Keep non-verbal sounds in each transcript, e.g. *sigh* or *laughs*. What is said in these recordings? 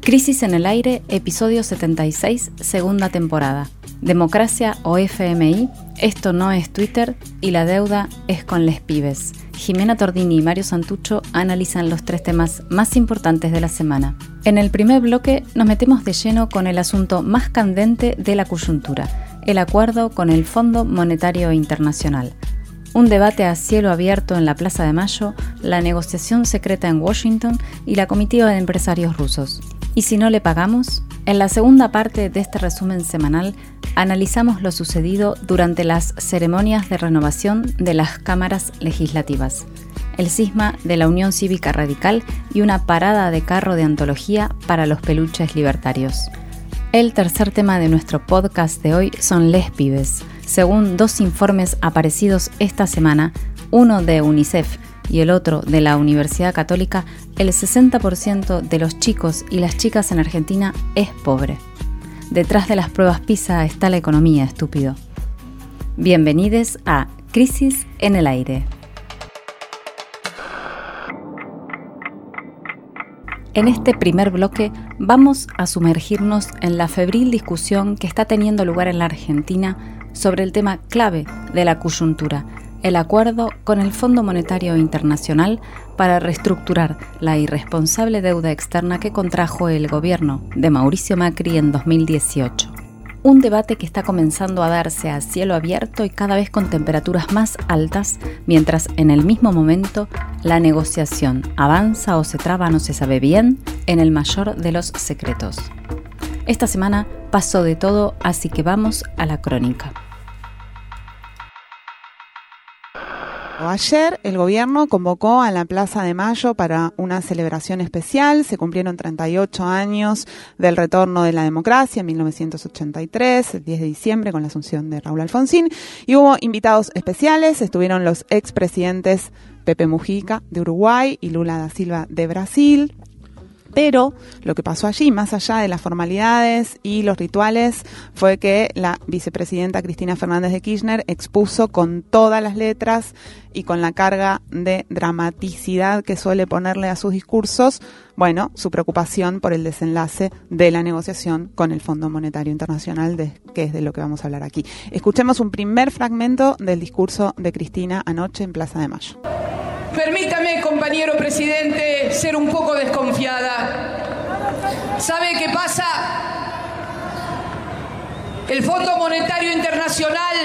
Crisis en el Aire, episodio 76, segunda temporada. Democracia o FMI, esto no es Twitter y la deuda es con les pibes. Jimena Tordini y Mario Santucho analizan los tres temas más importantes de la semana. En el primer bloque nos metemos de lleno con el asunto más candente de la coyuntura, el acuerdo con el Fondo Monetario Internacional. Un debate a cielo abierto en la Plaza de Mayo, la negociación secreta en Washington y la comitiva de empresarios rusos. ¿Y si no le pagamos? En la segunda parte de este resumen semanal analizamos lo sucedido durante las ceremonias de renovación de las cámaras legislativas, el cisma de la Unión Cívica Radical y una parada de carro de antología para los peluches libertarios. El tercer tema de nuestro podcast de hoy son les pibes. Según dos informes aparecidos esta semana, uno de UNICEF y el otro de la Universidad Católica, el 60% de los chicos y las chicas en Argentina es pobre. Detrás de las pruebas PISA está la economía, estúpido. Bienvenidos a Crisis en el Aire. En este primer bloque vamos a sumergirnos en la febril discusión que está teniendo lugar en la Argentina sobre el tema clave de la coyuntura, el acuerdo con el Fondo Monetario Internacional para reestructurar la irresponsable deuda externa que contrajo el gobierno de Mauricio Macri en 2018. Un debate que está comenzando a darse a cielo abierto y cada vez con temperaturas más altas, mientras en el mismo momento la negociación avanza o se traba, no se sabe bien, en el mayor de los secretos. Esta semana pasó de todo, así que vamos a la crónica. Ayer el gobierno convocó a la Plaza de Mayo para una celebración especial. Se cumplieron 38 años del retorno de la democracia en 1983, el 10 de diciembre, con la asunción de Raúl Alfonsín. Y hubo invitados especiales. Estuvieron los expresidentes Pepe Mujica de Uruguay y Lula da Silva de Brasil. Pero lo que pasó allí, más allá de las formalidades y los rituales, fue que la vicepresidenta Cristina Fernández de Kirchner expuso con todas las letras y con la carga de dramaticidad que suele ponerle a sus discursos, bueno, su preocupación por el desenlace de la negociación con el Fondo Monetario Internacional, que es de lo que vamos a hablar aquí. Escuchemos un primer fragmento del discurso de Cristina anoche en Plaza de Mayo. Permítame, compañero presidente, ser un poco desconfiada. ¿Sabe qué pasa? El Fondo Monetario Internacional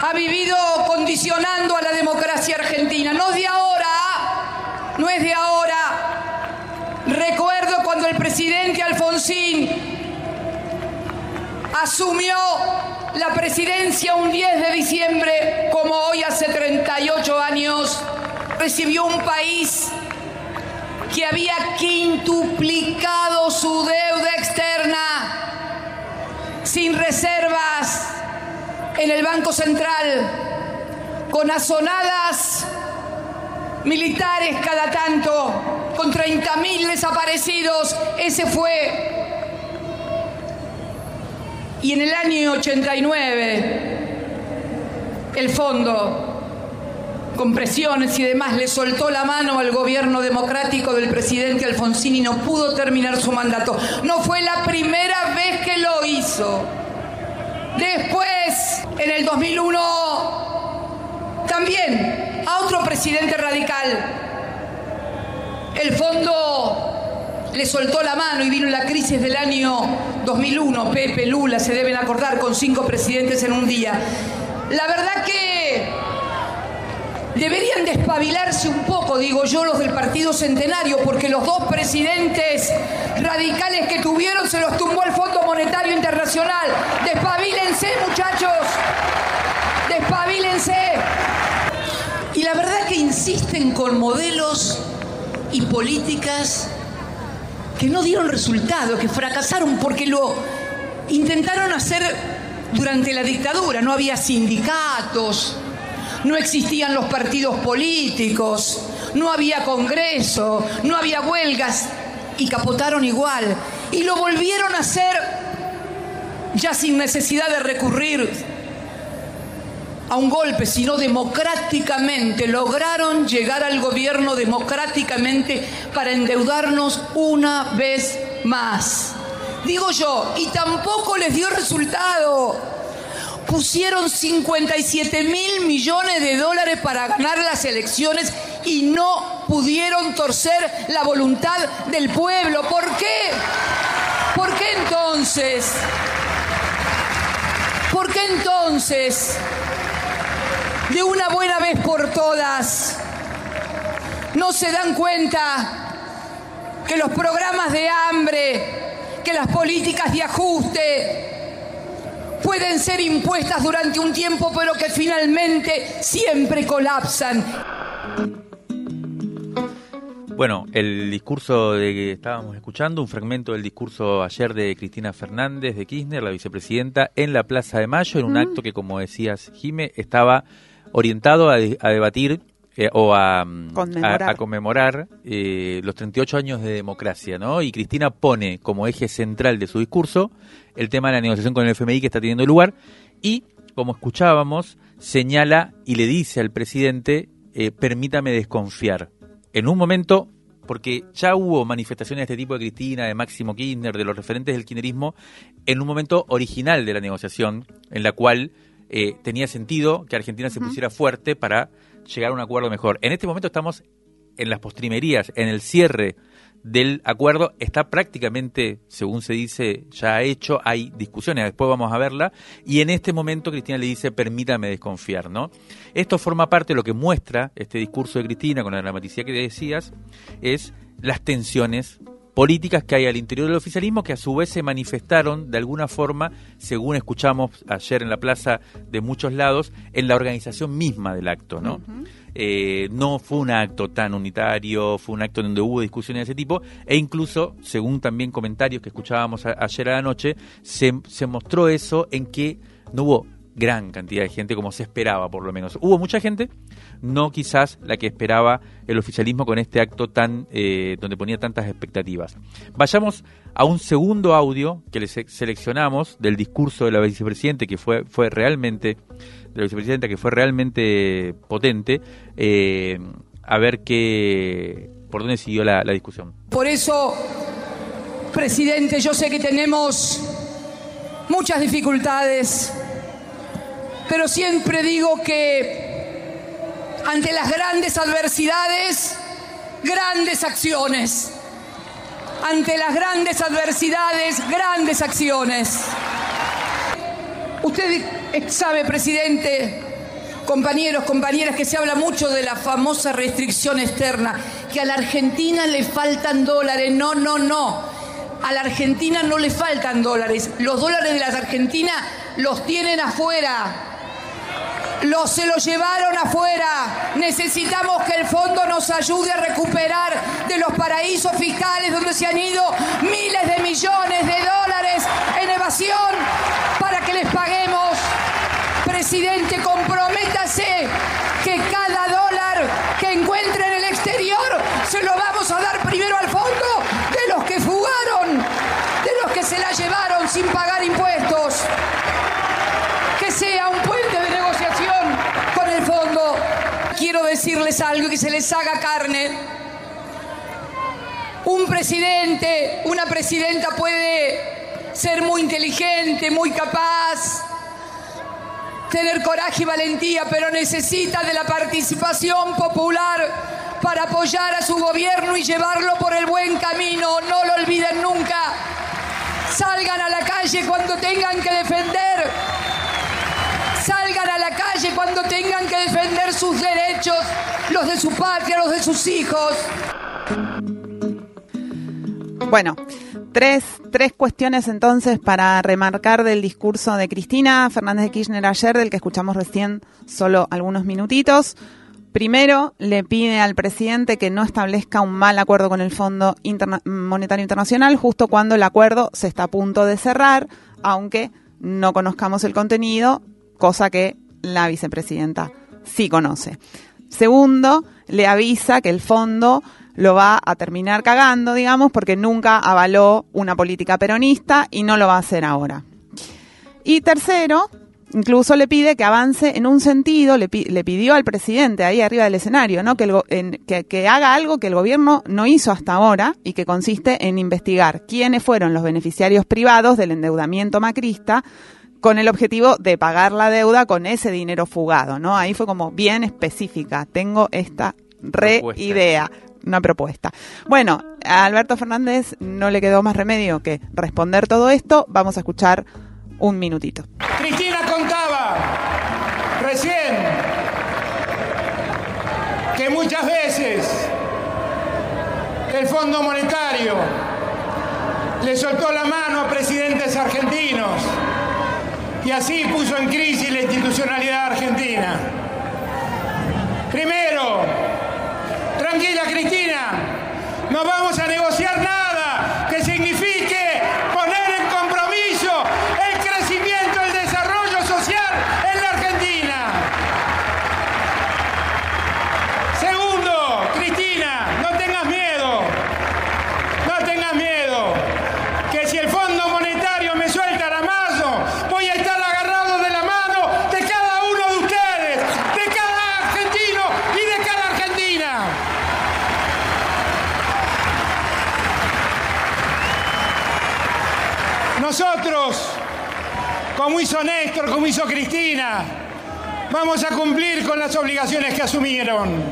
ha vivido condicionando a la democracia argentina. No es de ahora, no es de ahora. Recuerdo cuando el presidente Alfonsín asumió la presidencia un 10 de diciembre, como hoy hace 38 años, recibió un país que había quintuplicado su deuda externa sin reservas en el Banco Central, con asonadas militares cada tanto, con 30.000 desaparecidos. Ese fue y en el año 89, el fondo, con presiones y demás, le soltó la mano al gobierno democrático del presidente Alfonsín y no pudo terminar su mandato. No fue la primera vez que lo hizo. Después, en el 2001, también a otro presidente radical, el fondo le soltó la mano y vino la crisis del año 2001. Pepe, Lula, se deben acordar, con cinco presidentes en un día. La verdad que deberían despabilarse un poco, digo yo, los del Partido Centenario, porque los dos presidentes radicales que tuvieron se los tumbó el Fondo Monetario Internacional. Despabilense, muchachos. Despabilense. Y la verdad que insisten con modelos y políticas que no dieron resultado, que fracasaron porque lo intentaron hacer durante la dictadura. No había sindicatos, no existían los partidos políticos, no había congreso, no había huelgas y capotaron igual. Y lo volvieron a hacer ya sin necesidad de recurrir a un golpe, sino democráticamente, lograron llegar al gobierno democráticamente para endeudarnos una vez más. Digo yo, y tampoco les dio resultado pusieron 57 mil millones de dólares para ganar las elecciones y no pudieron torcer la voluntad del pueblo. ¿Por qué? ¿Por qué entonces? ¿Por qué entonces, de una buena vez por todas, no se dan cuenta que los programas de hambre, que las políticas de ajuste, pueden ser impuestas durante un tiempo, pero que finalmente siempre colapsan. Bueno, el discurso de que estábamos escuchando, un fragmento del discurso ayer de Cristina Fernández de Kirchner, la vicepresidenta, en la Plaza de Mayo, en un acto que, como decías, Jime, estaba orientado a, debatir eh, o a conmemorar, eh, los 38 años de democracia, ¿no? Y Cristina pone como eje central de su discurso el tema de la negociación con el FMI que está teniendo lugar y, como escuchábamos, señala y le dice al presidente, eh, permítame desconfiar. En un momento, porque ya hubo manifestaciones de este tipo de Cristina, de Máximo Kirchner, de los referentes del kirchnerismo, en un momento original de la negociación, en la cual eh, tenía sentido que Argentina se pusiera fuerte para llegar a un acuerdo mejor. En este momento estamos en las postrimerías, en el cierre del acuerdo está prácticamente, según se dice, ya hecho, hay discusiones, después vamos a verla, y en este momento Cristina le dice, permítame desconfiar, ¿no? Esto forma parte de lo que muestra este discurso de Cristina con la dramaticidad que decías, es las tensiones políticas que hay al interior del oficialismo que a su vez se manifestaron de alguna forma, según escuchamos ayer en la plaza de muchos lados, en la organización misma del acto, ¿no? Eh, no fue un acto tan unitario, fue un acto donde hubo discusiones de ese tipo, e incluso, según también comentarios que escuchábamos ayer a la noche, se, se mostró eso en que no hubo gran cantidad de gente como se esperaba por lo menos. Hubo mucha gente, no quizás la que esperaba el oficialismo con este acto tan eh, donde ponía tantas expectativas. Vayamos a un segundo audio que les seleccionamos del discurso de la vicepresidenta que fue fue realmente de la vicepresidenta que fue realmente potente. Eh, a ver qué por dónde siguió la, la discusión. Por eso, presidente, yo sé que tenemos muchas dificultades pero siempre digo que ante las grandes adversidades, grandes acciones. Ante las grandes adversidades, grandes acciones. Usted sabe, presidente, compañeros, compañeras, que se habla mucho de la famosa restricción externa, que a la Argentina le faltan dólares. No, no, no. A la Argentina no le faltan dólares. Los dólares de la Argentina los tienen afuera se lo llevaron afuera. Necesitamos que el fondo nos ayude a recuperar de los paraísos fiscales donde se han ido miles de millones de dólares en evasión para que les paguemos. Presidente, comprométase que cada dólar que encuentre en el exterior se lo vamos a dar primero al fondo de los que fugaron, de los que se la llevaron sin pagar impuestos. Que sea un puente de quiero decirles algo que se les haga carne. Un presidente, una presidenta puede ser muy inteligente, muy capaz, tener coraje y valentía, pero necesita de la participación popular para apoyar a su gobierno y llevarlo por el buen camino. No lo olviden nunca. Salgan a la calle cuando tengan que defender cuando tengan que defender sus derechos, los de su patria, los de sus hijos. Bueno, tres, tres cuestiones entonces para remarcar del discurso de Cristina Fernández de Kirchner ayer, del que escuchamos recién solo algunos minutitos. Primero, le pide al presidente que no establezca un mal acuerdo con el Fondo Monetario Internacional justo cuando el acuerdo se está a punto de cerrar, aunque no conozcamos el contenido cosa que la vicepresidenta sí conoce. Segundo, le avisa que el fondo lo va a terminar cagando, digamos, porque nunca avaló una política peronista y no lo va a hacer ahora. Y tercero, incluso le pide que avance en un sentido, le, pidió al presidente ahí arriba del escenario, ¿no? Que, el, que, que, haga algo que el gobierno no hizo hasta ahora y que consiste en investigar quiénes fueron los beneficiarios privados del endeudamiento macrista con el objetivo de pagar la deuda con ese dinero fugado, ¿no? Ahí fue como bien específica, tengo esta re idea, una propuesta. Bueno, a Alberto Fernández no le quedó más remedio que responder todo esto, vamos a escuchar un minutito. Cristina contaba recién que muchas veces el Fondo Monetario le soltó la mano a presidentes argentinos y así puso en crisis la institucionalidad argentina. Primero, tranquila Cristina, no vamos a negociar nada que signifique poner en compromiso el crecimiento, el desarrollo social en la Argentina. Segundo, Cristina, no tengas miedo, no tengas miedo, que si el Fondo Monetario me suelta la mano, voy a estar agarrado de la mano de cada uno de ustedes, de cada argentino y de cada argentina. Nosotros, como hizo Néstor, como hizo Cristina, vamos a cumplir con las obligaciones que asumieron,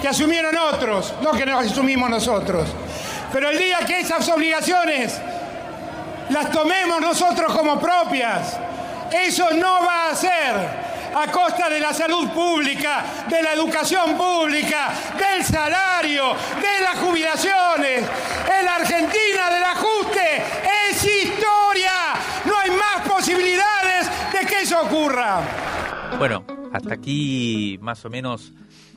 que asumieron otros, no que nos asumimos nosotros. Pero el día que esas obligaciones las tomemos nosotros como propias, eso no va a ser a costa de la salud pública, de la educación pública, del salario, de las jubilaciones. En la Argentina del ajuste Bueno, hasta aquí más o menos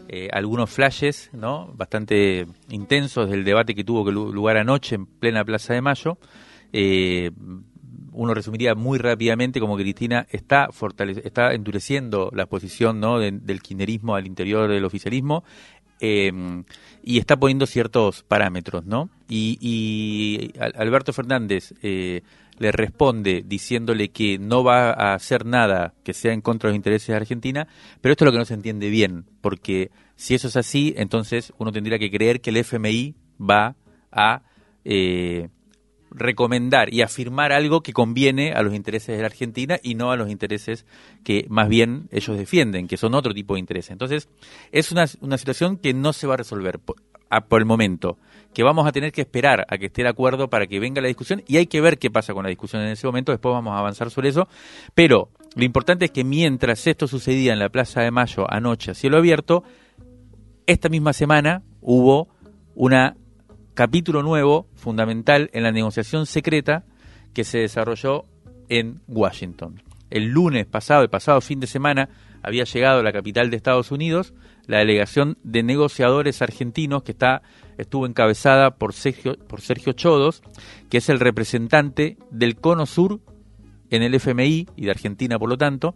eh, algunos flashes, ¿no? Bastante intensos del debate que tuvo lugar anoche en plena Plaza de Mayo. Eh, uno resumiría muy rápidamente como Cristina está está endureciendo la posición ¿no? del kirchnerismo al interior del oficialismo eh, y está poniendo ciertos parámetros, ¿no? Y, y Alberto Fernández eh, le responde diciéndole que no va a hacer nada que sea en contra de los intereses de Argentina, pero esto es lo que no se entiende bien, porque si eso es así, entonces uno tendría que creer que el FMI va a eh, recomendar y afirmar algo que conviene a los intereses de la Argentina y no a los intereses que más bien ellos defienden, que son otro tipo de intereses. Entonces, es una, una situación que no se va a resolver por, el momento, que vamos a tener que esperar a que esté de acuerdo para que venga la discusión y hay que ver qué pasa con la discusión en ese momento, después vamos a avanzar sobre eso, pero lo importante es que mientras esto sucedía en la Plaza de Mayo anoche a cielo abierto, esta misma semana hubo una capítulo nuevo, fundamental, en la negociación secreta que se desarrolló en Washington. El lunes pasado, el pasado fin de semana, había llegado a la capital de Estados Unidos la delegación de negociadores argentinos que está estuvo encabezada por Sergio, por Sergio Chodos, que es el representante del Cono Sur en el FMI y de Argentina, por lo tanto,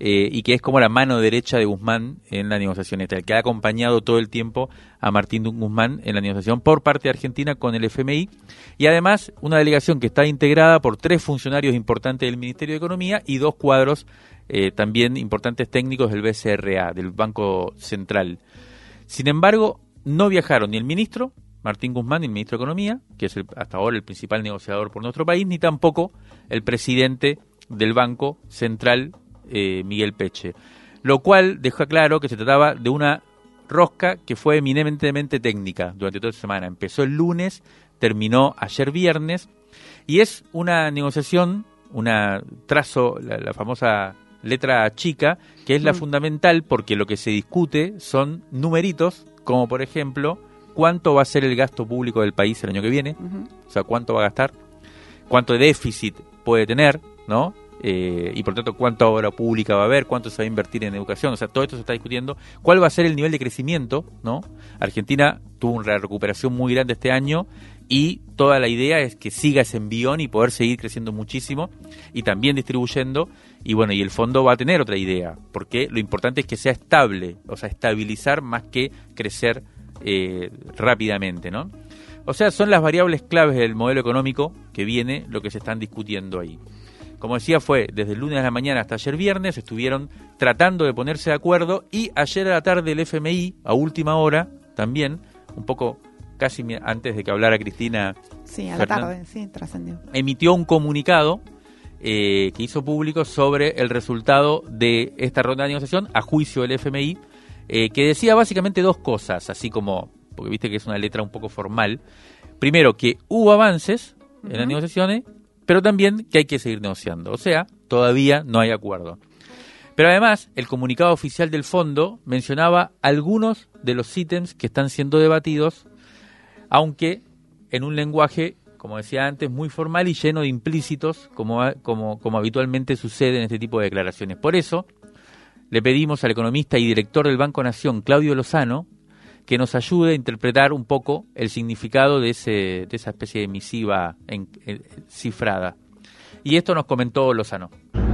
eh, y que es como la mano derecha de Guzmán en la negociación esta, el que ha acompañado todo el tiempo a Martín Guzmán en la negociación por parte de Argentina con el FMI, y además una delegación que está integrada por tres funcionarios importantes del Ministerio de Economía y dos cuadros eh, también importantes técnicos del BCRA, del Banco Central. Sin embargo, no viajaron ni el ministro, Martín Guzmán, el ministro de Economía, que es hasta ahora el principal negociador por nuestro país, ni tampoco el presidente del Banco Central, eh, Miguel Peche. Lo cual deja claro que se trataba de una rosca que fue eminentemente técnica durante toda la semana. Empezó el lunes, terminó ayer viernes, y es una negociación, una trazo, la, famosa letra chica, que es la mm. fundamental porque lo que se discute son numeritos, como por ejemplo, cuánto va a ser el gasto público del país el año que viene, o sea, cuánto va a gastar, cuánto déficit puede tener, ¿no? Eh, y por tanto cuánta obra pública va a haber, cuánto se va a invertir en educación, o sea, todo esto se está discutiendo, cuál va a ser el nivel de crecimiento, ¿no? Argentina tuvo una recuperación muy grande este año y toda la idea es que siga ese envión y poder seguir creciendo muchísimo y también distribuyendo y bueno, y el fondo va a tener otra idea, porque lo importante es que sea estable, o sea, estabilizar más que crecer eh, rápidamente, ¿no? O sea, son las variables claves del modelo económico que viene lo que se están discutiendo ahí. Como decía, fue desde el lunes de la mañana hasta ayer viernes, estuvieron tratando de ponerse de acuerdo y ayer a la tarde el FMI, a última hora, también, un poco casi antes de que hablara Cristina. Sí, a la tarde, sí, trascendió. Emitió un comunicado eh, que hizo público sobre el resultado de esta ronda de negociación a juicio del FMI, eh, que decía básicamente dos cosas, así como, porque viste que es una letra un poco formal. Primero, que hubo avances en las negociaciones, pero también que hay que seguir negociando. O sea, todavía no hay acuerdo. Pero además, el comunicado oficial del fondo mencionaba algunos de los ítems que están siendo debatidos, aunque en un lenguaje, como decía antes, muy formal y lleno de implícitos, como, como, como habitualmente sucede en este tipo de declaraciones. Por eso, le pedimos al economista y director del Banco Nación, Claudio Lozano, que nos ayude a interpretar un poco el significado de, ese, de esa especie de misiva cifrada. Y esto nos comentó Lozano.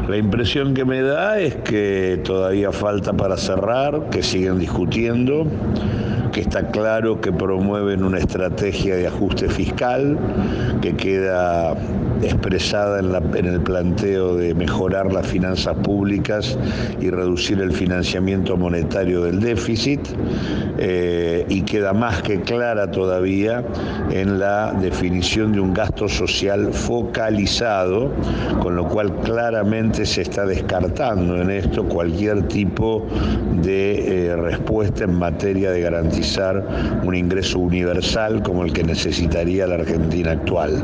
La impresión que me da es que todavía falta para cerrar, que siguen discutiendo, que está claro que promueven una estrategia de ajuste fiscal, que queda expresada en, el planteo de mejorar las finanzas públicas y reducir el financiamiento monetario del déficit eh, y queda más que clara todavía en la definición de un gasto social focalizado, con lo cual claramente se está descartando en esto cualquier tipo de eh, respuesta en materia de garantizar un ingreso universal como el que necesitaría la Argentina actual.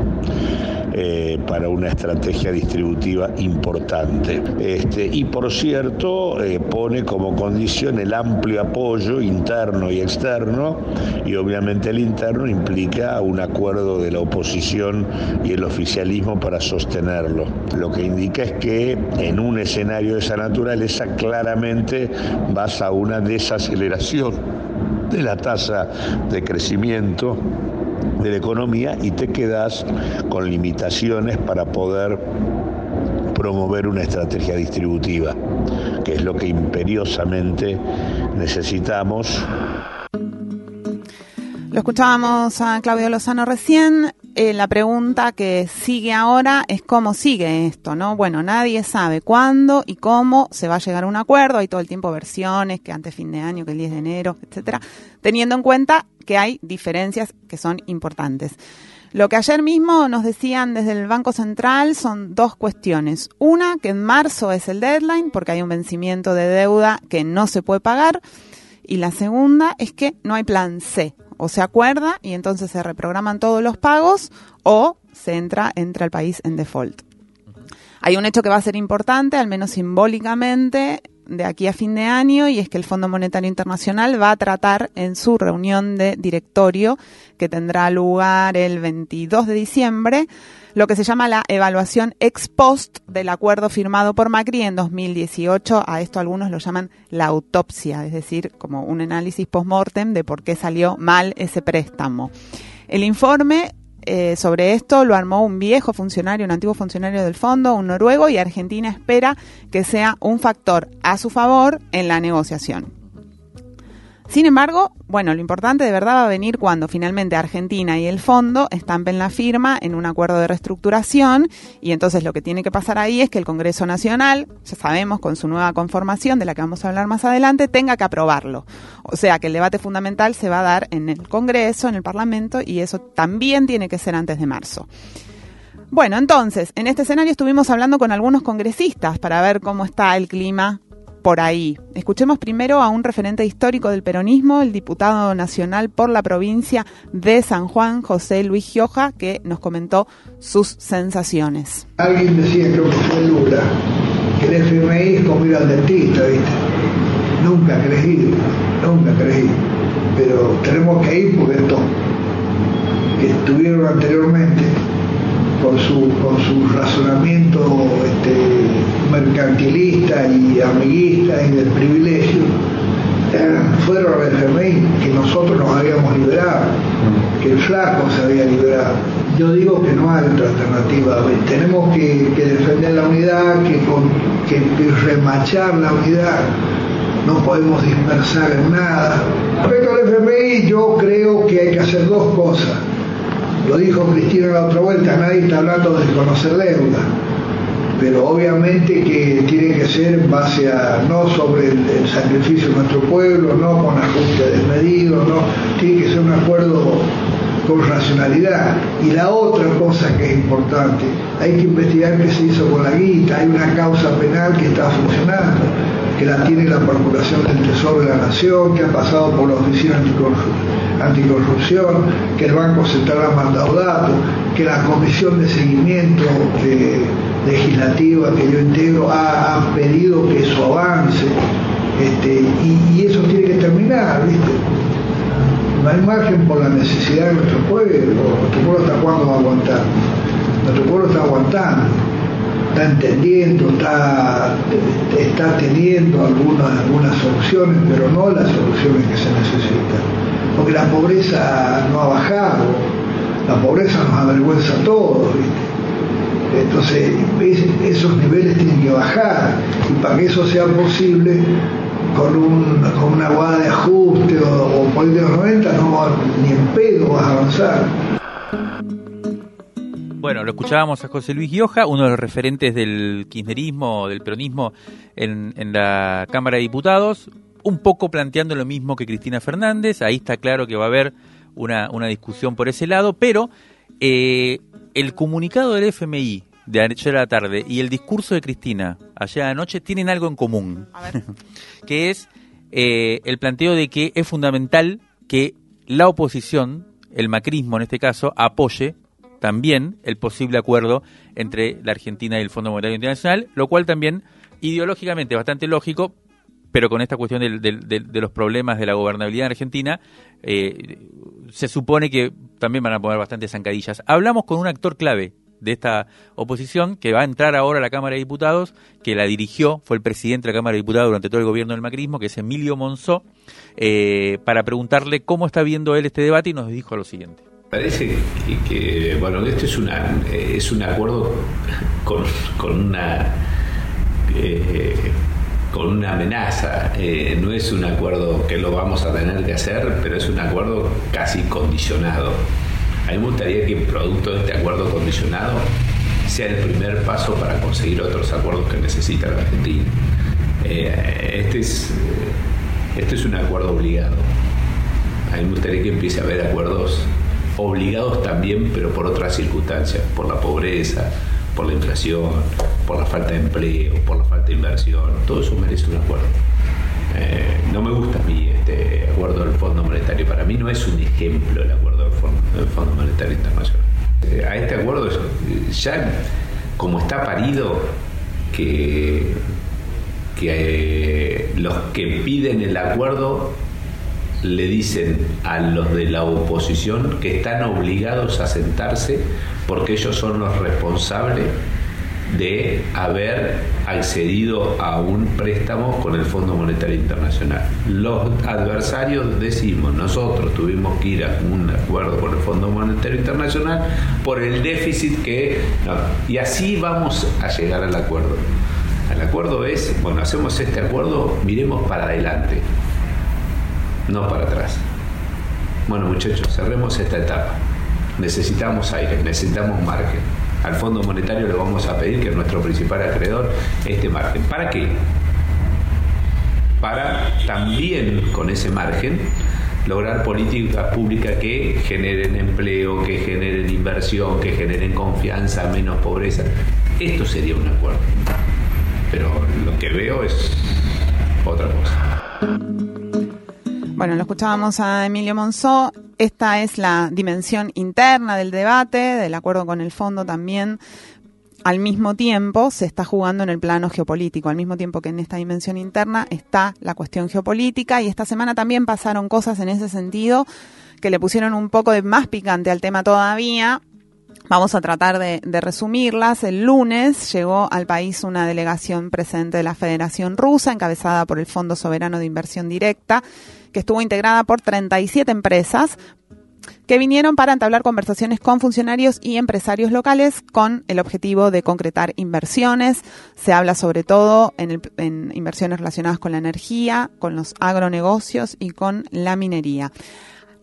Eh, para una estrategia distributiva importante. Este, y por cierto, eh, pone como condición el amplio apoyo interno y externo, y obviamente el interno implica un acuerdo de la oposición y el oficialismo para sostenerlo. Lo que indica es que en un escenario de esa naturaleza claramente vas a una desaceleración de la tasa de crecimiento de la economía y te quedas con limitaciones para poder promover una estrategia distributiva, que es lo que imperiosamente necesitamos. Lo escuchábamos a Claudio Lozano recién. Eh, la pregunta que sigue ahora es cómo sigue esto, ¿no? Bueno, nadie sabe cuándo y cómo se va a llegar a un acuerdo. Hay todo el tiempo versiones, que antes fin de año, que el 10 de enero, etcétera, teniendo en cuenta que hay diferencias que son importantes. Lo que ayer mismo nos decían desde el Banco Central son dos cuestiones. Una, que en marzo es el deadline porque hay un vencimiento de deuda que no se puede pagar. Y la segunda es que no hay plan C. O se acuerda y entonces se reprograman todos los pagos o se entra, entra el país en default. Hay un hecho que va a ser importante, al menos simbólicamente, de aquí a fin de año y es que el Fondo Monetario Internacional va a tratar en su reunión de directorio que tendrá lugar el 22 de diciembre lo que se llama la evaluación ex post del acuerdo firmado por Macri en 2018. A esto algunos lo llaman la autopsia, es decir, como un análisis post-mortem de por qué salió mal ese préstamo. El informe eh, sobre esto lo armó un viejo funcionario, un antiguo funcionario del fondo, un noruego, y Argentina espera que sea un factor a su favor en la negociación. Sin embargo, bueno, lo importante de verdad va a venir cuando finalmente Argentina y el fondo estampen la firma en un acuerdo de reestructuración y entonces lo que tiene que pasar ahí es que el Congreso Nacional, ya sabemos, con su nueva conformación de la que vamos a hablar más adelante, tenga que aprobarlo. O sea que el debate fundamental se va a dar en el Congreso, en el Parlamento y eso también tiene que ser antes de marzo. Bueno, entonces, en este escenario estuvimos hablando con algunos congresistas para ver cómo está el clima por ahí. Escuchemos primero a un referente histórico del peronismo, el diputado nacional por la provincia de San Juan, José Luis Gioja, que nos comentó sus sensaciones. Alguien decía, creo que fue Lula, que el FMI es como ir al dentista, ¿viste? Nunca creí, nunca creí. Pero tenemos que ir porque estos que estuvieron anteriormente con su, con su razonamiento este, mercantilista y amiguista y del privilegio, eh, fueron al FMI que nosotros nos habíamos liberado, que el flaco se había liberado. Yo digo que no hay otra alternativa, tenemos que, defender la unidad, que remachar la unidad, no podemos dispersar en nada. Respecto al FMI, yo creo que hay que hacer dos cosas lo dijo Cristina la otra vuelta, nadie está hablando de conocer deuda. pero obviamente que tiene que ser en base a, no sobre el, sacrificio de nuestro pueblo, no con ajuste desmedido, no, tiene que ser un acuerdo con racionalidad. Y la otra cosa que es importante, hay que investigar qué se hizo con la guita, hay una causa penal que está funcionando, que la tiene la Procuración del Tesoro de la Nación, que ha pasado por la Oficina Anticorrupción, que el Banco Central ha mandado datos, que la Comisión de Seguimiento Legislativa que yo integro ha, pedido que eso avance, este, y, eso tiene que terminar, ¿viste? No hay margen por la necesidad de nuestro pueblo, nuestro pueblo hasta cuándo va a aguantar, nuestro pueblo está aguantando está entendiendo, está, está teniendo algunas, algunas soluciones, pero no las soluciones que se necesitan. Porque la pobreza no ha bajado, la pobreza nos avergüenza a todos. Entonces, esos niveles tienen que bajar y para que eso sea posible, con, un, con una guada de ajuste o, o el de los 90, no, ni en pedo vas a avanzar. Bueno, lo escuchábamos a José Luis Gioja, uno de los referentes del kirchnerismo, del peronismo en, la Cámara de Diputados, un poco planteando lo mismo que Cristina Fernández. Ahí está claro que va a haber una, discusión por ese lado, pero eh, el comunicado del FMI de ayer a la tarde y el discurso de Cristina ayer anoche tienen algo en común, *laughs* que es eh, el planteo de que es fundamental que la oposición, el macrismo en este caso, apoye también el posible acuerdo entre la Argentina y el Fondo Monetario Internacional, lo cual también ideológicamente bastante lógico, pero con esta cuestión de los problemas de la gobernabilidad en Argentina, eh, se supone que también van a poner bastantes zancadillas. Hablamos con un actor clave de esta oposición que va a entrar ahora a la Cámara de Diputados, que la dirigió, fue el presidente de la Cámara de Diputados durante todo el gobierno del macrismo, que es Emilio Monzó, eh, para preguntarle cómo está viendo él este debate y nos dijo lo siguiente. Parece que, bueno, esto es, una, es un acuerdo con, con una... Eh, con una amenaza, eh, no es un acuerdo que lo vamos a tener que hacer, pero es un acuerdo casi condicionado. A mí me gustaría que producto de este acuerdo condicionado sea el primer paso para conseguir otros acuerdos que necesita la Argentina. Eh, este, es, este es un acuerdo obligado. A mí me gustaría que empiece a haber acuerdos obligados también, pero por otras circunstancias, por la pobreza, por la inflación, por la falta de empleo, por la falta de inversión. Todo eso merece un acuerdo. Eh, no me gusta a mí este acuerdo del Fondo Monetario. Para mí no es un ejemplo el acuerdo del Fondo, Monetario Internacional. Eh, a este acuerdo ya como está parido que, que eh, los que piden el acuerdo le dicen a los de la oposición que están obligados a sentarse porque ellos son los responsables de haber accedido a un préstamo con el Fondo Monetario Internacional. Los adversarios decimos, nosotros tuvimos que ir a un acuerdo con el Fondo Monetario Internacional por el déficit que... y así vamos a llegar al acuerdo. El acuerdo es, bueno, hacemos este acuerdo, miremos para adelante no para atrás. Bueno muchachos, cerremos esta etapa. Necesitamos aire, necesitamos margen. Al Fondo Monetario le vamos a pedir que nuestro principal acreedor este margen. ¿Para qué? Para también con ese margen lograr políticas públicas que generen empleo, que generen inversión, que generen confianza, menos pobreza. Esto sería un acuerdo. Pero lo que veo es otra cosa. Bueno, lo escuchábamos a Emilio Monzó. Esta es la dimensión interna del debate, del acuerdo con el fondo también. Al mismo tiempo se está jugando en el plano geopolítico, al mismo tiempo que en esta dimensión interna está la cuestión geopolítica y esta semana también pasaron cosas en ese sentido que le pusieron un poco de más picante al tema todavía. Vamos a tratar de, resumirlas. El lunes llegó al país una delegación presente de la Federación Rusa, encabezada por el Fondo Soberano de Inversión Directa, que estuvo integrada por 37 empresas que vinieron para entablar conversaciones con funcionarios y empresarios locales con el objetivo de concretar inversiones. Se habla sobre todo en, en inversiones relacionadas con la energía, con los agronegocios y con la minería.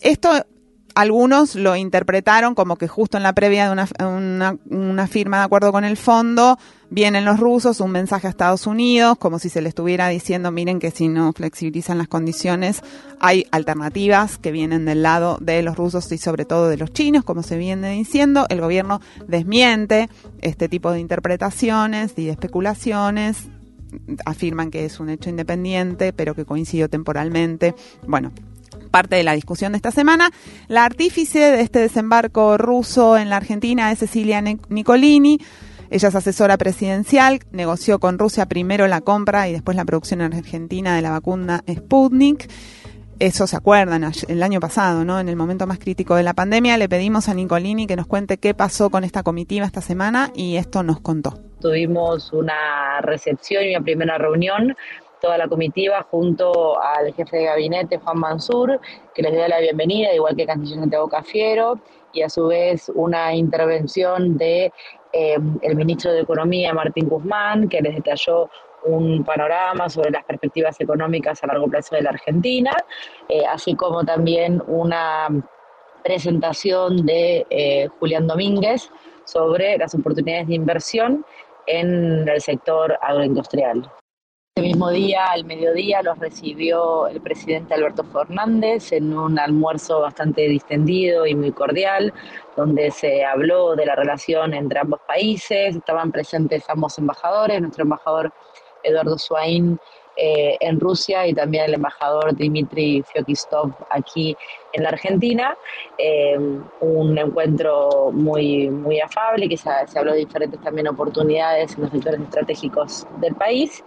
Esto algunos lo interpretaron como que justo en la previa de una, una, firma de acuerdo con el fondo vienen los rusos, un mensaje a Estados Unidos, como si se le estuviera diciendo, miren que si no flexibilizan las condiciones, hay alternativas que vienen del lado de los rusos y sobre todo de los chinos, como se viene diciendo. El gobierno desmiente este tipo de interpretaciones y de especulaciones, afirman que es un hecho independiente, pero que coincidió temporalmente. Bueno, parte de la discusión de esta semana. La artífice de este desembarco ruso en la Argentina es Cecilia Nicolini. Ella es asesora presidencial, negoció con Rusia primero la compra y después la producción en Argentina de la vacuna Sputnik. Eso se acuerdan, el año pasado, ¿no? En el momento más crítico de la pandemia, le pedimos a Nicolini que nos cuente qué pasó con esta comitiva esta semana y esto nos contó. Tuvimos una recepción y una primera reunión toda la comitiva junto al jefe de gabinete Juan Mansur, que les dio la bienvenida, igual que canciller Santiago Cafiero, y a su vez una intervención de eh, el ministro de Economía Martín Guzmán, que les detalló un panorama sobre las perspectivas económicas a largo plazo de la Argentina, eh, así como también una presentación de eh, Julián Domínguez sobre las oportunidades de inversión en el sector agroindustrial. Ese mismo día, al mediodía, los recibió el presidente Alberto Fernández en un almuerzo bastante distendido y muy cordial, donde se habló de la relación entre ambos países. Estaban presentes ambos embajadores, nuestro embajador Eduardo Swain eh, en Rusia y también el embajador Dmitry Fyokistov aquí en la Argentina. Eh, un encuentro muy, muy afable, que se, habló de diferentes también oportunidades en los sectores estratégicos del país.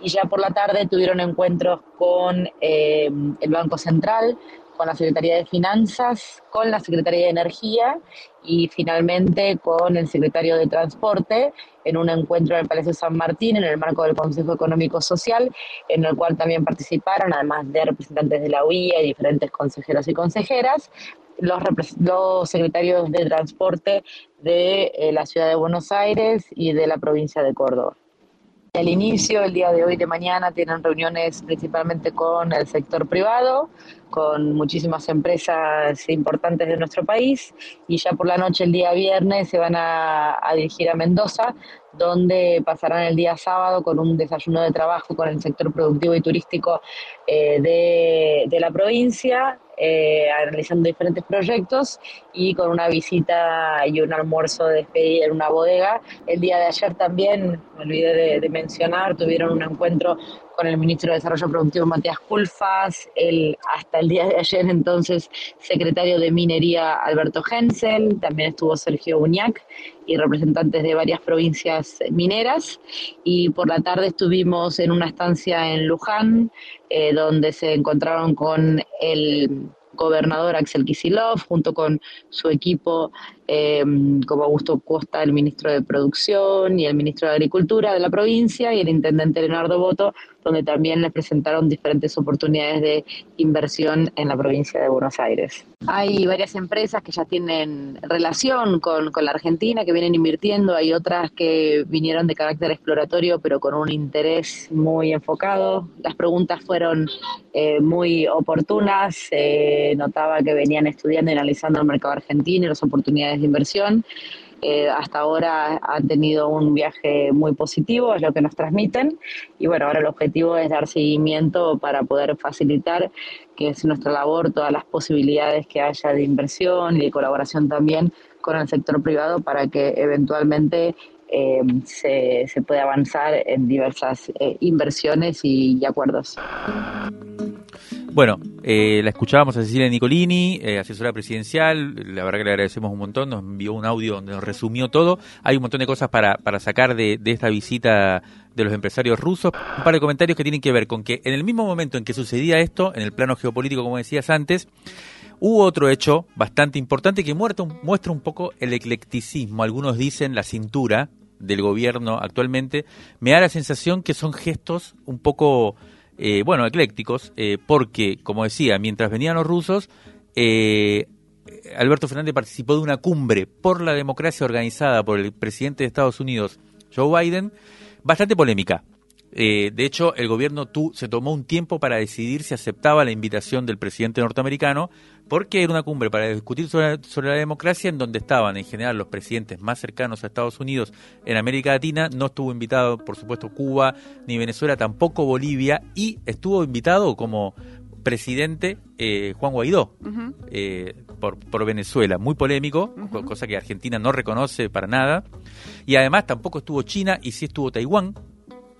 Y ya por la tarde tuvieron encuentros con eh, el Banco Central, con la Secretaría de Finanzas, con la Secretaría de Energía y finalmente con el secretario de Transporte en un encuentro en el Palacio San Martín en el marco del Consejo Económico Social, en el cual también participaron, además de representantes de la UIA y diferentes consejeros y consejeras, los, los secretarios de Transporte de eh, la Ciudad de Buenos Aires y de la provincia de Córdoba. El inicio, el día de hoy, de mañana, tienen reuniones principalmente con el sector privado, con muchísimas empresas importantes de nuestro país y ya por la noche, el día viernes, se van a, dirigir a Mendoza, donde pasarán el día sábado con un desayuno de trabajo con el sector productivo y turístico eh, de, de la provincia eh, realizando diferentes proyectos y con una visita y un almuerzo de despedida en una bodega. El día de ayer también, me olvidé de, mencionar, tuvieron un encuentro con el ministro de Desarrollo Productivo Matías Culfas, el, hasta el día de ayer entonces secretario de Minería Alberto Hensel, también estuvo Sergio Uñac y representantes de varias provincias mineras. Y por la tarde estuvimos en una estancia en Luján, eh, donde se encontraron con el gobernador Axel Kisilov, junto con su equipo eh, como Augusto Costa, el ministro de Producción y el ministro de Agricultura de la provincia y el intendente Leonardo Boto, donde también les presentaron diferentes oportunidades de inversión en la provincia de Buenos Aires. Hay varias empresas que ya tienen relación con, con la Argentina, que vienen invirtiendo, hay otras que vinieron de carácter exploratorio, pero con un interés muy enfocado. Las preguntas fueron eh, muy oportunas, eh, notaba que venían estudiando y analizando el mercado argentino y las oportunidades de inversión. Eh, hasta ahora han tenido un viaje muy positivo, es lo que nos transmiten. Y bueno, ahora el objetivo es dar seguimiento para poder facilitar, que es nuestra labor, todas las posibilidades que haya de inversión y de colaboración también con el sector privado para que eventualmente eh, se, se, pueda avanzar en diversas eh, inversiones y acuerdos. Bueno, eh, la escuchábamos a Cecilia Nicolini, eh, asesora presidencial, la verdad que le agradecemos un montón, nos envió un audio donde nos resumió todo, hay un montón de cosas para, para sacar de, esta visita de los empresarios rusos, un par de comentarios que tienen que ver con que en el mismo momento en que sucedía esto, en el plano geopolítico, como decías antes, hubo otro hecho bastante importante que muestra un, muestra un poco el eclecticismo, algunos dicen la cintura del gobierno actualmente, me da la sensación que son gestos un poco eh, bueno, eclécticos, eh, porque, como decía, mientras venían los rusos, eh, Alberto Fernández participó de una cumbre por la democracia organizada por el presidente de Estados Unidos, Joe Biden, bastante polémica. de hecho, el gobierno tú, se tomó un tiempo para decidir si aceptaba la invitación del presidente norteamericano, porque era una cumbre para discutir sobre, sobre, la democracia en donde estaban en general los presidentes más cercanos a Estados Unidos en América Latina. No estuvo invitado, por supuesto, Cuba ni Venezuela, tampoco Bolivia, y estuvo invitado como presidente eh, Juan Guaidó eh, por, por, Venezuela, muy polémico, cosa que Argentina no reconoce para nada. Y además tampoco estuvo China y sí estuvo Taiwán,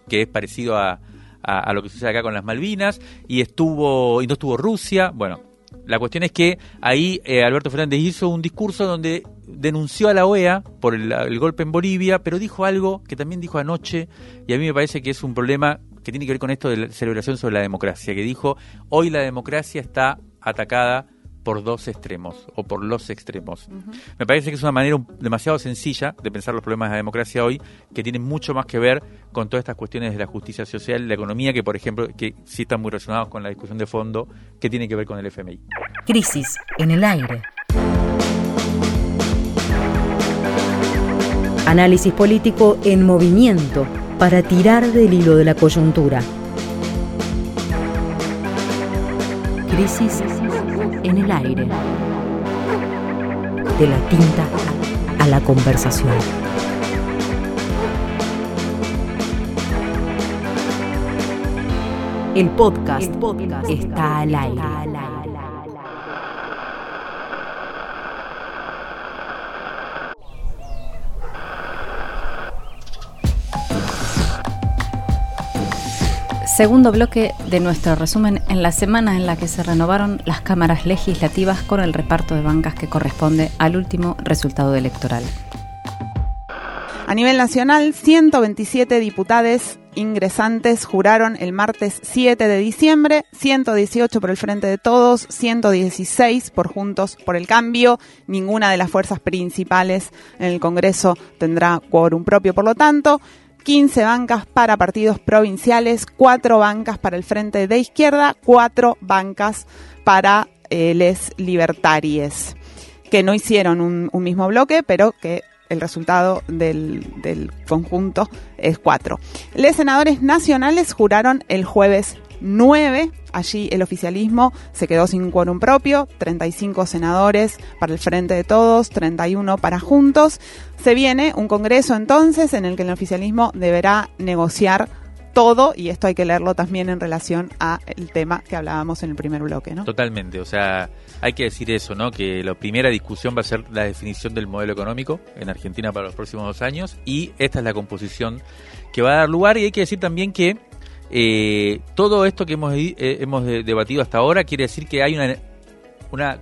que es parecido a, a, lo que sucede acá con las Malvinas, y estuvo y no estuvo Rusia. Bueno, la cuestión es que ahí eh, Alberto Fernández hizo un discurso donde denunció a la OEA por el, golpe en Bolivia, pero dijo algo que también dijo anoche, y a mí me parece que es un problema que tiene que ver con esto de la celebración sobre la democracia, que dijo, hoy la democracia está atacada por dos extremos o por los extremos. Me parece que es una manera demasiado sencilla de pensar los problemas de la democracia hoy, que tienen mucho más que ver con todas estas cuestiones de la justicia social, la economía, que por ejemplo, que sí están muy relacionados con la discusión de fondo, que tiene que ver con el FMI. Crisis en el aire. Análisis político en movimiento para tirar del hilo de la coyuntura. Crisis en el aire. De la tinta a la conversación. El podcast, está al aire. Segundo bloque de nuestro resumen en la semana en la que se renovaron las cámaras legislativas con el reparto de bancas que corresponde al último resultado electoral. A nivel nacional, 127 diputados ingresantes juraron el martes 7 de diciembre, 118 por el Frente de Todos, 116 por Juntos por el Cambio. Ninguna de las fuerzas principales en el Congreso tendrá quórum propio, por lo tanto. 15 bancas para partidos provinciales, 4 bancas para el Frente de Izquierda, 4 bancas para eh, les libertarios, que no hicieron un, mismo bloque, pero que el resultado del, del conjunto es 4. Los senadores nacionales juraron el jueves 9. Allí el oficialismo se quedó sin quórum propio, 35 senadores para el Frente de Todos, 31 para Juntos. Se viene un Congreso entonces en el que el oficialismo deberá negociar todo y esto hay que leerlo también en relación a el tema que hablábamos en el primer bloque, ¿no? Totalmente, o sea, hay que decir eso, ¿no? Que la primera discusión va a ser la definición del modelo económico en Argentina para los próximos dos años y esta es la composición que va a dar lugar y hay que decir también que eh, todo esto que hemos, eh, hemos debatido hasta ahora quiere decir que hay una, una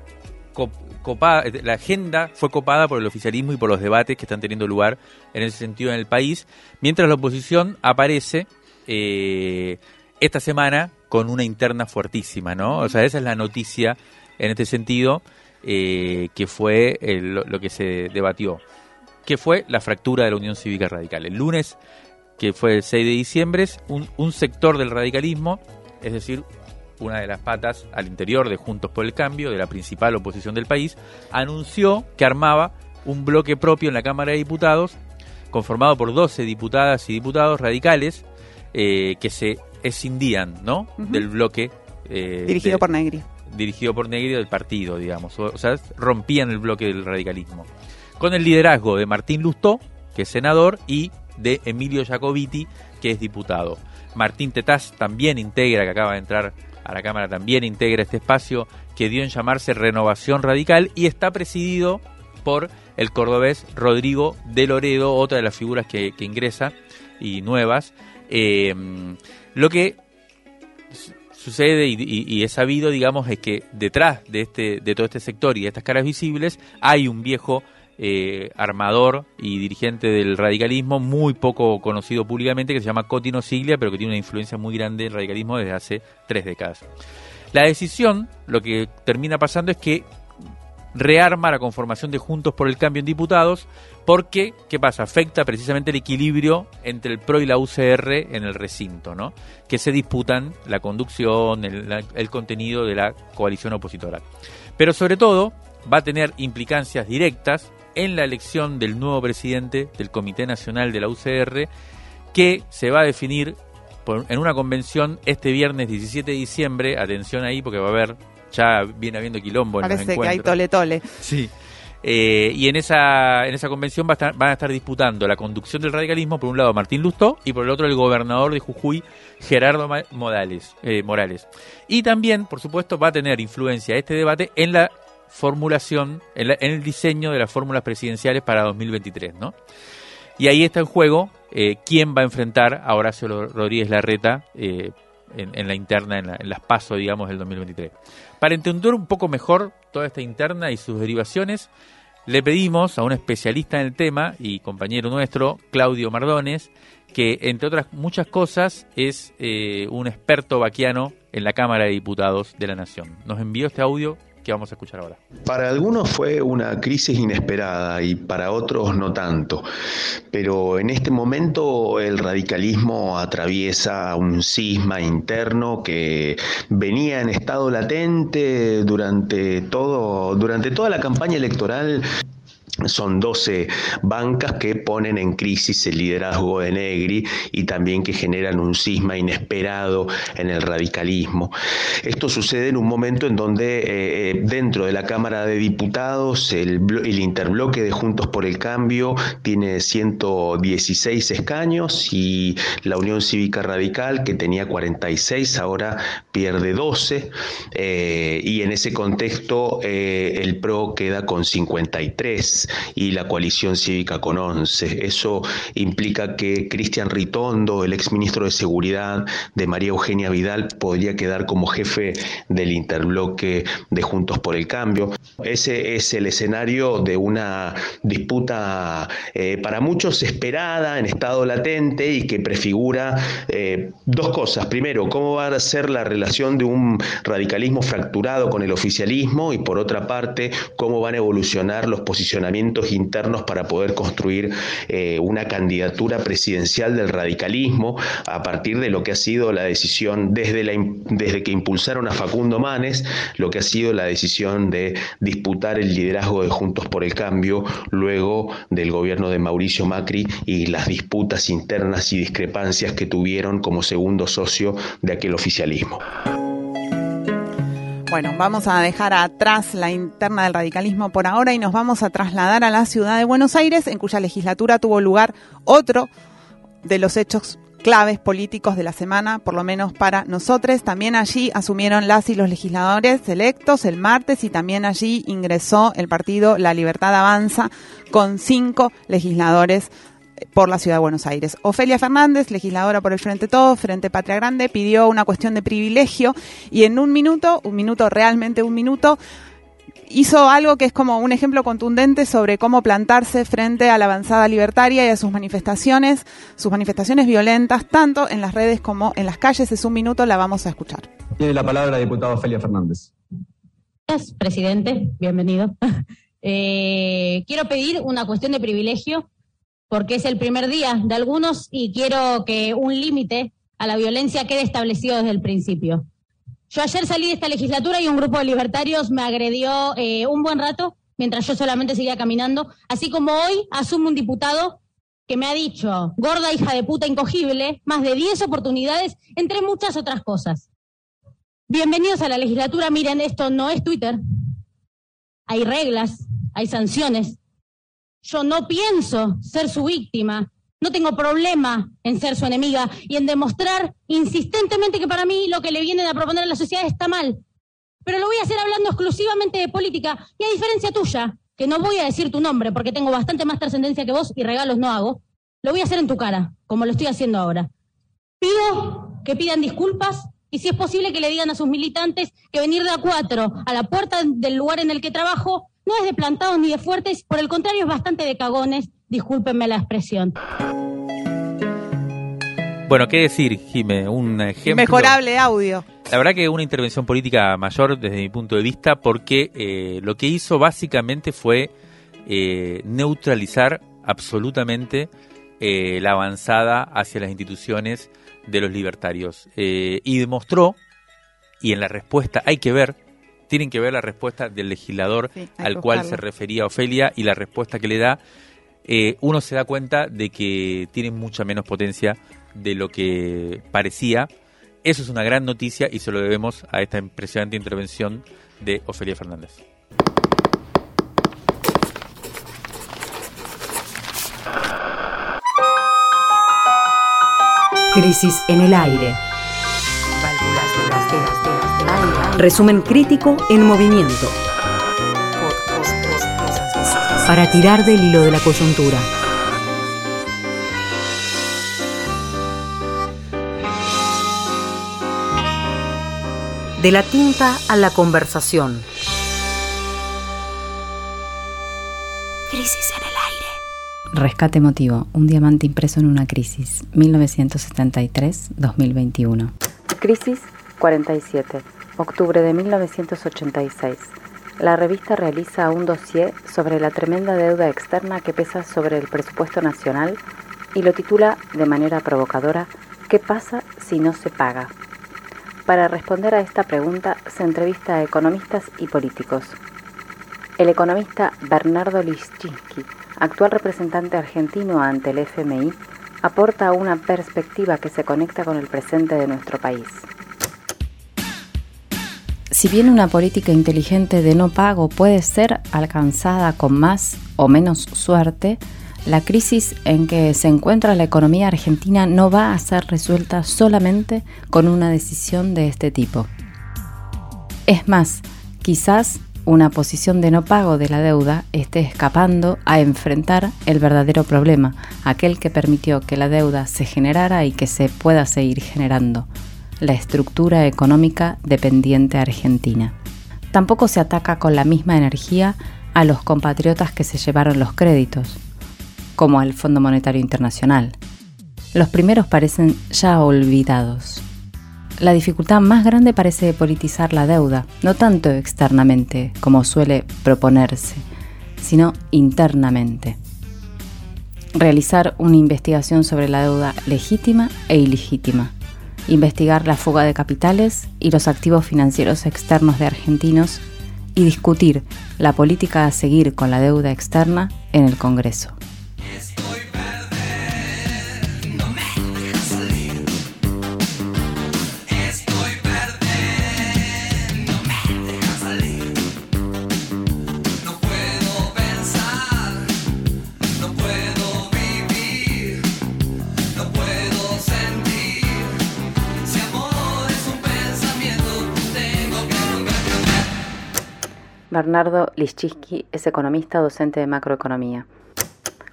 copada, la agenda fue copada por el oficialismo y por los debates que están teniendo lugar en ese sentido en el país, mientras la oposición aparece eh, esta semana con una interna fuertísima, ¿no? O sea, esa es la noticia en este sentido eh, que fue lo que se debatió, que fue la fractura de la Unión Cívica Radical. El lunes que fue el 6 de diciembre, un, un sector del radicalismo, es decir, una de las patas al interior de Juntos por el Cambio, de la principal oposición del país, anunció que armaba un bloque propio en la Cámara de Diputados, conformado por 12 diputadas y diputados radicales, eh, que se escindían ¿no? del bloque. Eh, dirigido por Negri. Dirigido por Negri del partido, digamos. O, sea, rompían el bloque del radicalismo. Con el liderazgo de Martín Lustó, que es senador, y de Emilio Jacobiti, que es diputado. Martín Tetaz también integra, que acaba de entrar a la Cámara, también integra este espacio que dio en llamarse Renovación Radical y está presidido por el cordobés Rodrigo de Loredo, otra de las figuras que, ingresa y nuevas. Eh, lo que sucede y, es sabido, digamos, es que detrás de este de todo este sector y de estas caras visibles hay un viejo eh, armador y dirigente del radicalismo, muy poco conocido públicamente, que se llama Cotino Siglia, pero que tiene una influencia muy grande en el radicalismo desde hace tres décadas. La decisión, lo que termina pasando es que rearma la conformación de Juntos por el Cambio en diputados, porque, ¿qué pasa? Afecta precisamente el equilibrio entre el PRO y la UCR en el recinto, ¿no? Que se disputan la conducción, el contenido de la coalición opositora. Pero sobre todo, va a tener implicancias directas en la elección del nuevo presidente del Comité Nacional de la UCR, que se va a definir en una convención este viernes 17 de diciembre, atención ahí porque va a haber ya viene habiendo quilombo en los Parece que hay tole tole. Sí. Eh, y en esa, en esa convención va a estar- van a estar disputando la conducción del radicalismo, por un lado Martín Lustó y por el otro el gobernador de Jujuy, Gerardo Modales, eh, Morales. Y también, por supuesto, va a tener influencia este debate en la formulación, en, el diseño de las fórmulas presidenciales para 2023, ¿no? Y ahí está en juego eh, quién va a enfrentar a Horacio Rodríguez Larreta eh, en, la interna, en las pasos, digamos, del 2023. Para entender un poco mejor toda esta interna y sus derivaciones, le pedimos a un especialista en el tema y compañero nuestro, Claudio Mardones, que entre otras muchas cosas es eh, un experto vaquiano en la Cámara de Diputados de la Nación. Nos envió este audio que vamos a escuchar ahora. Para algunos fue una crisis inesperada y para otros no tanto. Pero en este momento el radicalismo atraviesa un cisma interno que venía en estado latente durante todo durante toda la campaña electoral son 12 bancas que ponen en crisis el liderazgo de Negri y también que generan un cisma inesperado en el radicalismo. Esto sucede en un momento en donde eh, eh, dentro de la Cámara de Diputados el, blo- el interbloque de Juntos por el Cambio tiene 116 escaños y la Unión Cívica Radical, que tenía 46, ahora pierde 12 eh, y en ese contexto el PRO queda con 53 y la coalición cívica con 11. Eso implica que Cristian Ritondo, el exministro de Seguridad de María Eugenia Vidal, podría quedar como jefe del interbloque de Juntos por el Cambio. Ese es el escenario de una disputa eh, para muchos esperada, en estado latente y que prefigura eh, dos cosas. Primero, cómo va a ser la relación de un radicalismo fracturado con el oficialismo y por otra parte, cómo van a evolucionar los posicionamientos internos para poder construir eh, una candidatura presidencial del radicalismo a partir de lo que ha sido la decisión desde, que impulsaron a Facundo Manes, lo que ha sido la decisión de disputar el liderazgo de Juntos por el Cambio luego del gobierno de Mauricio Macri y las disputas internas y discrepancias que tuvieron como segundo socio de aquel oficialismo. Bueno, vamos a dejar atrás la interna del radicalismo por ahora y nos vamos a trasladar a la ciudad de Buenos Aires, en cuya legislatura tuvo lugar otro de los hechos claves políticos de la semana, por lo menos para nosotros. También allí asumieron las y los legisladores electos el martes y también allí ingresó el partido La Libertad Avanza con cinco legisladores por la ciudad de Buenos Aires. Ofelia Fernández, legisladora por el Frente Todo, Frente Patria Grande, pidió una cuestión de privilegio y en un minuto, un minuto, realmente un minuto, hizo algo que es como un ejemplo contundente sobre cómo plantarse frente a la avanzada libertaria y a sus manifestaciones, sus manifestaciones violentas, tanto en las redes como en las calles. Es un minuto, la vamos a escuchar. Tiene la palabra la diputada Ofelia Fernández. Gracias, presidente. Bienvenido. *laughs* Eh, quiero pedir una cuestión de privilegio porque es el primer día de algunos y quiero que un límite a la violencia quede establecido desde el principio. Yo ayer salí de esta legislatura y un grupo de libertarios me agredió eh, un buen rato mientras yo solamente seguía caminando, así como hoy asume un diputado que me ha dicho, gorda hija de puta incogible, más de 10 oportunidades, entre muchas otras cosas. Bienvenidos a la legislatura. Miren, esto no es Twitter. Hay reglas, hay sanciones. Yo no pienso ser su víctima. No tengo problema en ser su enemiga y en demostrar insistentemente que para mí lo que le vienen a proponer a la sociedad está mal. Pero lo voy a hacer hablando exclusivamente de política y a diferencia tuya, que no voy a decir tu nombre porque tengo bastante más trascendencia que vos y regalos no hago, lo voy a hacer en tu cara, como lo estoy haciendo ahora. Pido que pidan disculpas y si es posible que le digan a sus militantes que venir de a cuatro a la puerta del lugar en el que trabajo no es de plantados ni de fuertes, por el contrario es bastante de cagones, discúlpenme la expresión. Bueno, ¿qué decir, Jime? Un ejemplo. Mejorable audio. La verdad que una intervención política mayor desde mi punto de vista porque eh, lo que hizo básicamente fue eh, neutralizar absolutamente eh, la avanzada hacia las instituciones de los libertarios Eh, y demostró, y en la respuesta hay que ver, tienen que ver la respuesta del legislador Sí, al cual se refería Ofelia y la respuesta que le da, eh, uno se da cuenta de que tiene mucha menos potencia de lo que parecía Eso es una gran noticia y se lo debemos a esta impresionante intervención de Ofelia Fernández. Crisis en el aire. Resumen crítico en movimiento. Para tirar del hilo de la coyuntura. De la tinta a la conversación. Crisis en el aire. Rescate emotivo, un diamante impreso en una crisis, 1973-2021. Crisis 47, octubre de 1986. La revista realiza un dossier sobre la tremenda deuda externa que pesa sobre el presupuesto nacional y lo titula de manera provocadora ¿Qué pasa si no se paga? Para responder a esta pregunta se entrevista a economistas y políticos. El economista Bernardo Lischinski, actual representante argentino ante el FMI, aporta una perspectiva que se conecta con el presente de nuestro país. Si bien una política inteligente de no pago puede ser alcanzada con más o menos suerte, la crisis en que se encuentra la economía argentina no va a ser resuelta solamente con una decisión de este tipo. Es más, quizás una posición de no pago de la deuda esté escapando a enfrentar el verdadero problema, aquel que permitió que la deuda se generara y que se pueda seguir generando, la estructura económica dependiente argentina. Tampoco se ataca con la misma energía a los compatriotas que se llevaron los créditos, como al Fondo Monetario Internacional. Los primeros parecen ya olvidados. La dificultad más grande parece politizar la deuda, no tanto externamente como suele proponerse, sino internamente. Realizar una investigación sobre la deuda legítima e ilegítima. Investigar la fuga de capitales y los activos financieros externos de argentinos y discutir la política a seguir con la deuda externa en el Congreso. Bernardo Lischinski es economista docente de macroeconomía.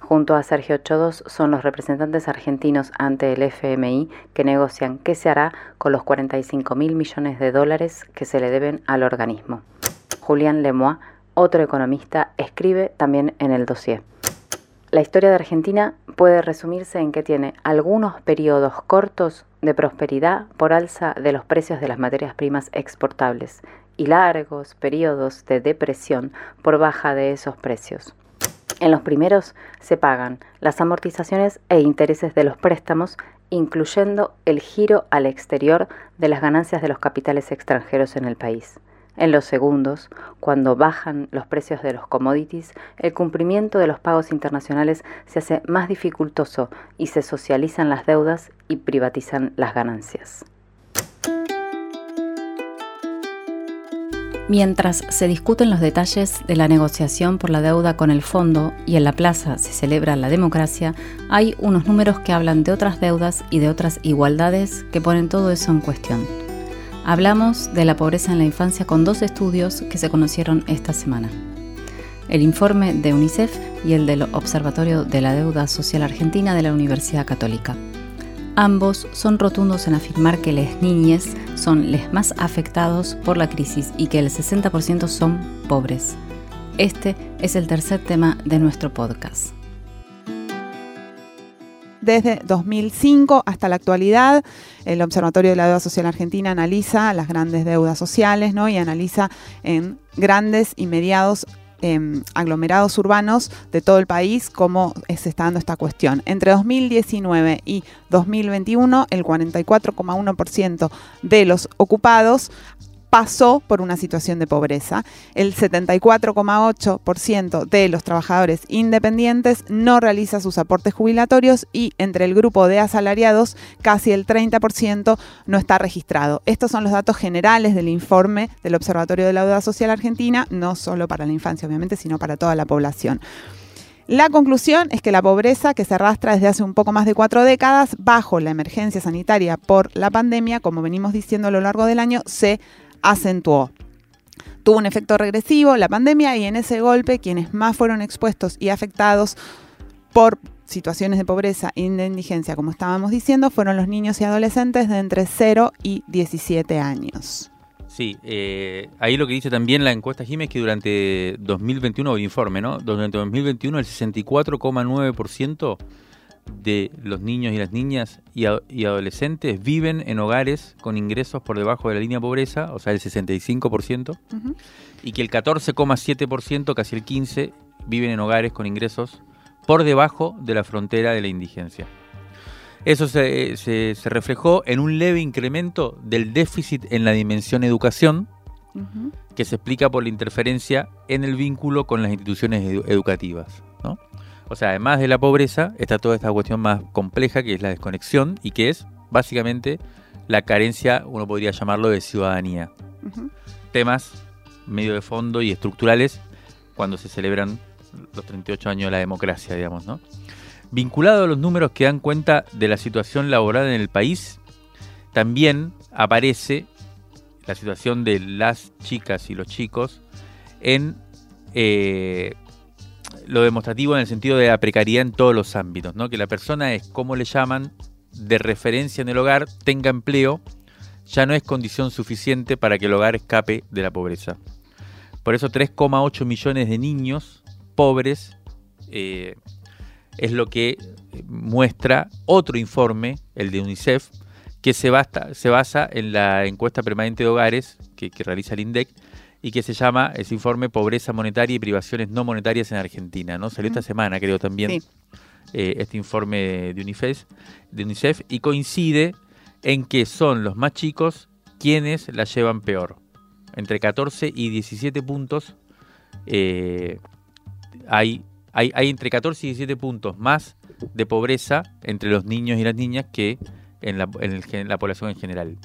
Junto a Sergio Chodos son los representantes argentinos ante el FMI que negocian qué se hará con los 45 mil millones de dólares que se le deben al organismo. Julián Lemois, otro economista, escribe también en el dossier. La historia de Argentina puede resumirse en que tiene algunos periodos cortos de prosperidad por alza de los precios de las materias primas exportables y largos periodos de depresión por baja de esos precios. En los primeros se pagan las amortizaciones e intereses de los préstamos, incluyendo el giro al exterior de las ganancias de los capitales extranjeros en el país. En los segundos, cuando bajan los precios de los commodities, el cumplimiento de los pagos internacionales se hace más dificultoso y se socializan las deudas y privatizan las ganancias. Mientras se discuten los detalles de la negociación por la deuda con el fondo y en la plaza se celebra la democracia, hay unos números que hablan de otras deudas y de otras igualdades que ponen todo eso en cuestión. Hablamos de la pobreza en la infancia con dos estudios que se conocieron esta semana. El informe de UNICEF y el del Observatorio de la Deuda Social Argentina de la Universidad Católica. Ambos son rotundos en afirmar que las niñas son los más afectados por la crisis y que el 60% son pobres. Este es el tercer tema de nuestro podcast. Desde 2005 hasta la actualidad, el Observatorio de la Deuda Social Argentina analiza las grandes deudas sociales ¿no? y analiza en grandes y mediados Em, aglomerados urbanos de todo el país cómo se está dando esta cuestión. Entre 2019 y 2021, el 44,1% de los ocupados pasó por una situación de pobreza. El 74,8% de los trabajadores independientes no realiza sus aportes jubilatorios y entre el grupo de asalariados casi el 30% no está registrado. Estos son los datos generales del informe del Observatorio de la Deuda Social Argentina, no solo para la infancia obviamente, sino para toda la población. La conclusión es que la pobreza, que se arrastra desde hace un poco más de cuatro décadas, bajo la emergencia sanitaria por la pandemia, como venimos diciendo a lo largo del año, se acentuó. Tuvo un efecto regresivo la pandemia y en ese golpe quienes más fueron expuestos y afectados por situaciones de pobreza e indigencia, como estábamos diciendo, fueron los niños y adolescentes de entre 0 y 17 años. Sí, eh, ahí lo que dice también la encuesta Jiménez que durante 2021, el informe, ¿no? Durante 2021 el 64,9% de los niños y las niñas y, adolescentes viven en hogares con ingresos por debajo de la línea de pobreza, o sea, el 65%, y que el 14,7%, casi el 15%, viven en hogares con ingresos por debajo de la frontera de la indigencia. Eso se, reflejó en un leve incremento del déficit en la dimensión educación, que se explica por la interferencia en el vínculo con las instituciones educativas. O sea, además de la pobreza, está toda esta cuestión más compleja que es la desconexión y que es básicamente la carencia, uno podría llamarlo, de ciudadanía. Temas medio de fondo y estructurales cuando se celebran los 38 años de la democracia, digamos, ¿no? Vinculado a los números que dan cuenta de la situación laboral en el país, también aparece la situación de las chicas y los chicos en eh, lo demostrativo en el sentido de la precariedad en todos los ámbitos, ¿no? que la persona es, como le llaman, de referencia en el hogar, tenga empleo, ya no es condición suficiente para que el hogar escape de la pobreza. Por eso 3,8 millones de niños pobres eh, es lo que muestra otro informe, el de UNICEF, que se, se basa en la encuesta permanente de hogares que, realiza el INDEC y que se llama ese informe Pobreza Monetaria y Privaciones No Monetarias en Argentina. ¿no? Salió esta semana, creo, también eh, este informe de UNICEF, de UNICEF y coincide en que son los más chicos quienes la llevan peor. Entre 14 y 17 puntos eh, hay hay, entre 14 y 17 puntos más de pobreza entre los niños y las niñas que en la, población en general.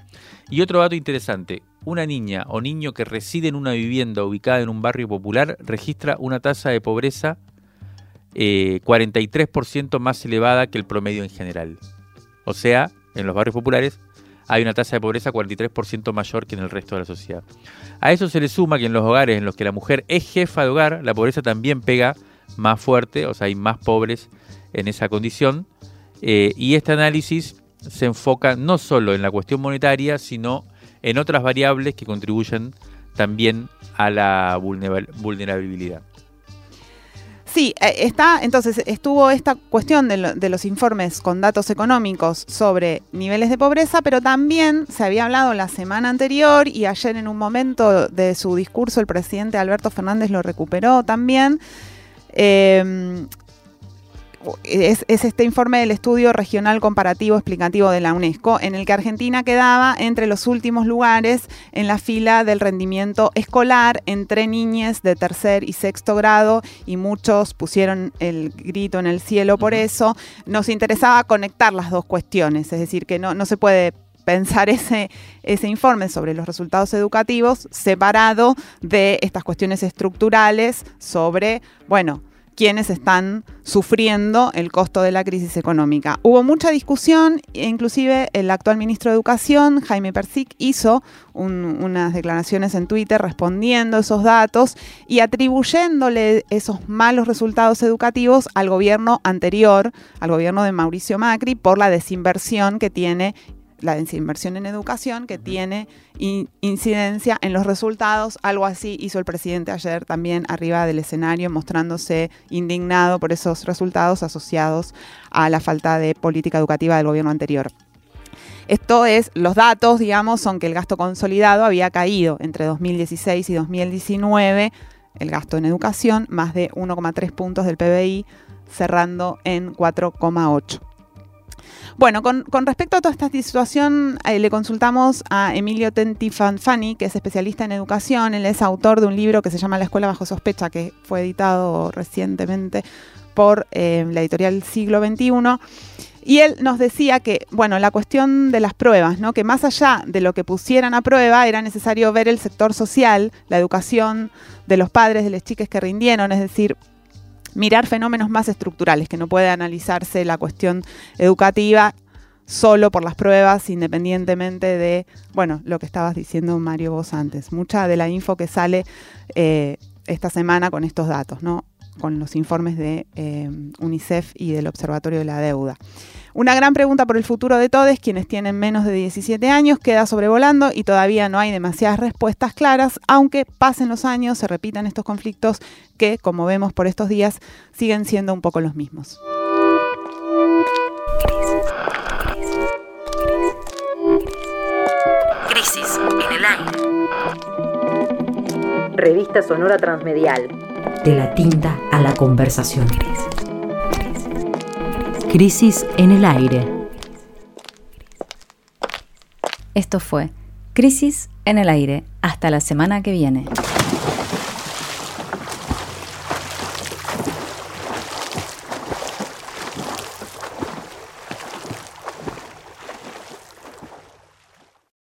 Y otro dato interesante, una niña o niño que reside en una vivienda ubicada en un barrio popular registra una tasa de pobreza 43% eh, más elevada que el promedio en general. O sea, en los barrios populares hay una tasa de pobreza 43% mayor que en el resto de la sociedad. A eso se le suma que en los hogares en los que la mujer es jefa de hogar, la pobreza también pega más fuerte, o sea, hay más pobres en esa condición. Eh, y este análisis se enfoca no solo en la cuestión monetaria, sino en otras variables que contribuyen también a la vulnerabilidad. Sí, eh, está, entonces estuvo esta cuestión de, los informes con datos económicos sobre niveles de pobreza, pero también se había hablado la semana anterior y ayer en un momento de su discurso el presidente Alberto Fernández lo recuperó también, eh, es, este informe del estudio regional comparativo explicativo de la UNESCO, en el que Argentina quedaba entre los últimos lugares en la fila del rendimiento escolar entre niñes de tercer y sexto grado, y muchos pusieron el grito en el cielo por eso. Nos interesaba conectar las dos cuestiones, es decir, que no, no se puede pensar ese, ese informe sobre los resultados educativos separado de estas cuestiones estructurales sobre, bueno, quienes están sufriendo el costo de la crisis económica. Hubo mucha discusión, inclusive el actual ministro de Educación, Jaime Persic, hizo unas declaraciones en Twitter respondiendo esos datos y atribuyéndole esos malos resultados educativos al gobierno anterior, al gobierno de Mauricio Macri, por la desinversión que tiene la desinversión en educación que tiene incidencia en los resultados. Algo así hizo el presidente ayer también arriba del escenario, mostrándose indignado por esos resultados asociados a la falta de política educativa del gobierno anterior. Esto es, los datos, digamos, son que el gasto consolidado había caído entre 2016 y 2019, el gasto en educación, más de 1,3 puntos del PBI, cerrando en 4,8. Bueno, con, respecto a toda esta situación, eh, le consultamos a Emilio Tenti Fanfani, que es especialista en educación. Él es autor de un libro que se llama La Escuela Bajo Sospecha, que fue editado recientemente por eh, la editorial Siglo XXI. Y él nos decía que, bueno, la cuestión de las pruebas, ¿no? Que más allá de lo que pusieran a prueba, era necesario ver el sector social, la educación de los padres, de las chicas que rindieron, es decir, mirar fenómenos más estructurales, que no puede analizarse la cuestión educativa solo por las pruebas, independientemente de, bueno, lo que estabas diciendo Mario vos antes. Mucha de la info que sale eh, esta semana con estos datos, ¿no? Con los informes de eh, UNICEF y del Observatorio de la Deuda. Una gran pregunta por el futuro de todos, quienes tienen menos de 17 años, queda sobrevolando y todavía no hay demasiadas respuestas claras, aunque pasen los años, se repitan estos conflictos que, como vemos por estos días, siguen siendo un poco los mismos. Crisis en el aire. Revista Sonora Transmedial de la tinta a la conversación. Crisis en el aire. Esto fue Crisis en el aire. Hasta la semana que viene.